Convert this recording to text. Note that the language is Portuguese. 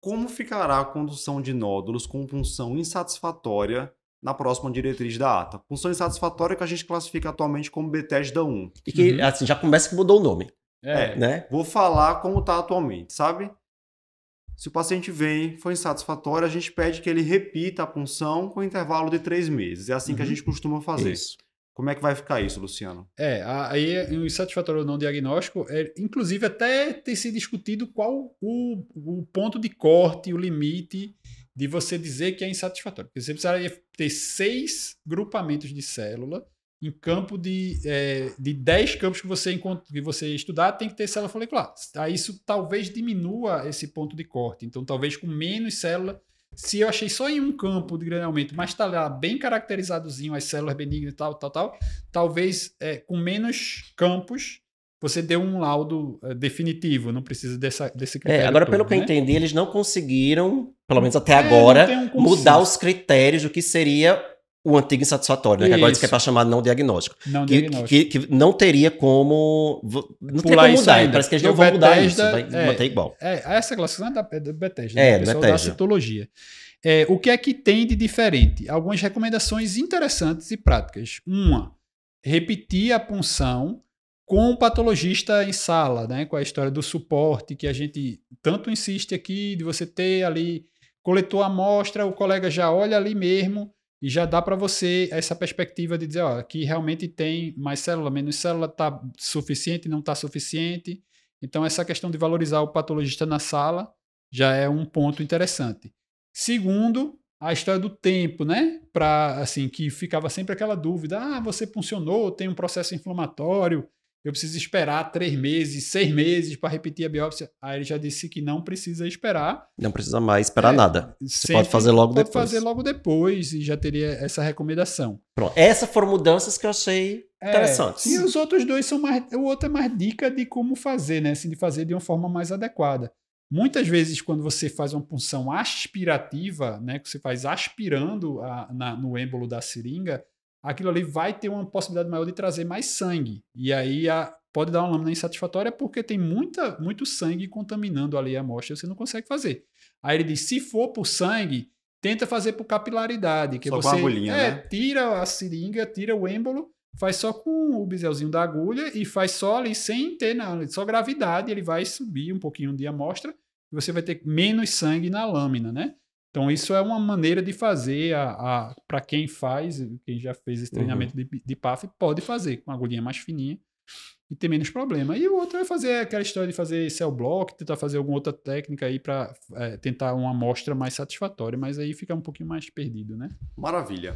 como ficará a condução de nódulos com punção insatisfatória na próxima diretriz da ata. Punção insatisfatória que a gente classifica atualmente como Bethesda 1. E que uhum. assim, já começa que mudou o nome. É, né? Vou falar como está atualmente, sabe? Se o paciente vem, foi insatisfatório, a gente pede que ele repita a punção com intervalo de três meses. É assim uhum. que a uhum. gente costuma fazer. Isso. Como é que vai ficar isso, Luciano? É, aí o insatisfatório ou não diagnóstico, é, inclusive até tem se discutido qual o, o ponto de corte, o limite de você dizer que é insatisfatório. Porque você precisaria ter seis grupamentos de célula em campo de, é, de 10 campos que você, que você estudar, tem que ter célula folicular. Aí isso talvez diminua esse ponto de corte. Então, talvez com menos célula se eu achei só em um campo de graneamento, mas está lá bem caracterizadozinho as células benignas e tal, tal, tal, talvez é, com menos campos você dê um laudo é, definitivo, não precisa dessa, desse é, critério. É, agora, todo, pelo né? que eu né? entendi, eles não conseguiram, pelo menos até é, agora, um mudar os critérios do que seria o antigo insatisfatório, né? Que agora diz que é para chamar não diagnóstico. Não que, diagnóstico. Que, que, não teria como. Não teria como mudar. Parece que eles não vão Bethesda, mudar isso. Vai é, manter igual. É, essa classificação é da, é da Bethesda. É, né? da citologia. É, o que é que tem de diferente? Algumas recomendações interessantes e práticas. Uma, repetir a punção com o patologista em sala, né? Com a história do suporte que a gente tanto insiste aqui, de você ter ali, coletou a amostra, o colega já olha ali mesmo e já dá para você essa perspectiva de dizer, ó, aqui realmente tem mais célula, menos célula, está suficiente, não está suficiente. Então, essa questão de valorizar o patologista na sala já é um ponto interessante. Segundo, a história do tempo, né? Para assim que ficava sempre aquela dúvida: ah, você funcionou, tem um processo inflamatório, eu preciso esperar três meses, seis meses para repetir a biópsia. Aí ele já disse que não precisa esperar. Não precisa mais esperar é, nada. Você pode fazer logo pode depois. Pode fazer logo depois e já teria essa recomendação. Pronto. Essas foram mudanças que eu achei é, interessantes. E os outros dois são mais. O outro é mais dica de como fazer, né? Assim, de fazer de uma forma mais adequada. Muitas vezes, quando você faz uma punção aspirativa, né, que você faz aspirando a, na, no êmbolo da seringa, aquilo ali vai ter uma possibilidade maior de trazer mais sangue. E aí a, pode dar uma lâmina insatisfatória porque tem muita, muito sangue contaminando ali a amostra, você não consegue fazer. Aí ele diz: se for por sangue, tenta fazer por capilaridade, que só você agulhinha, é, né? tira a seringa, tira o êmbolo, faz só com o biselzinho da agulha e faz só ali sem ter nada, só gravidade, ele vai subir um pouquinho de amostra e você vai ter menos sangue na lâmina, né? Então, isso é uma maneira de fazer a, a para quem faz, quem já fez esse treinamento uhum. de, de PAF, pode fazer com uma agulhinha mais fininha e ter menos problema. E o outro é fazer aquela história de fazer cell block, tentar fazer alguma outra técnica aí para é, tentar uma amostra mais satisfatória, mas aí fica um pouquinho mais perdido, né? Maravilha.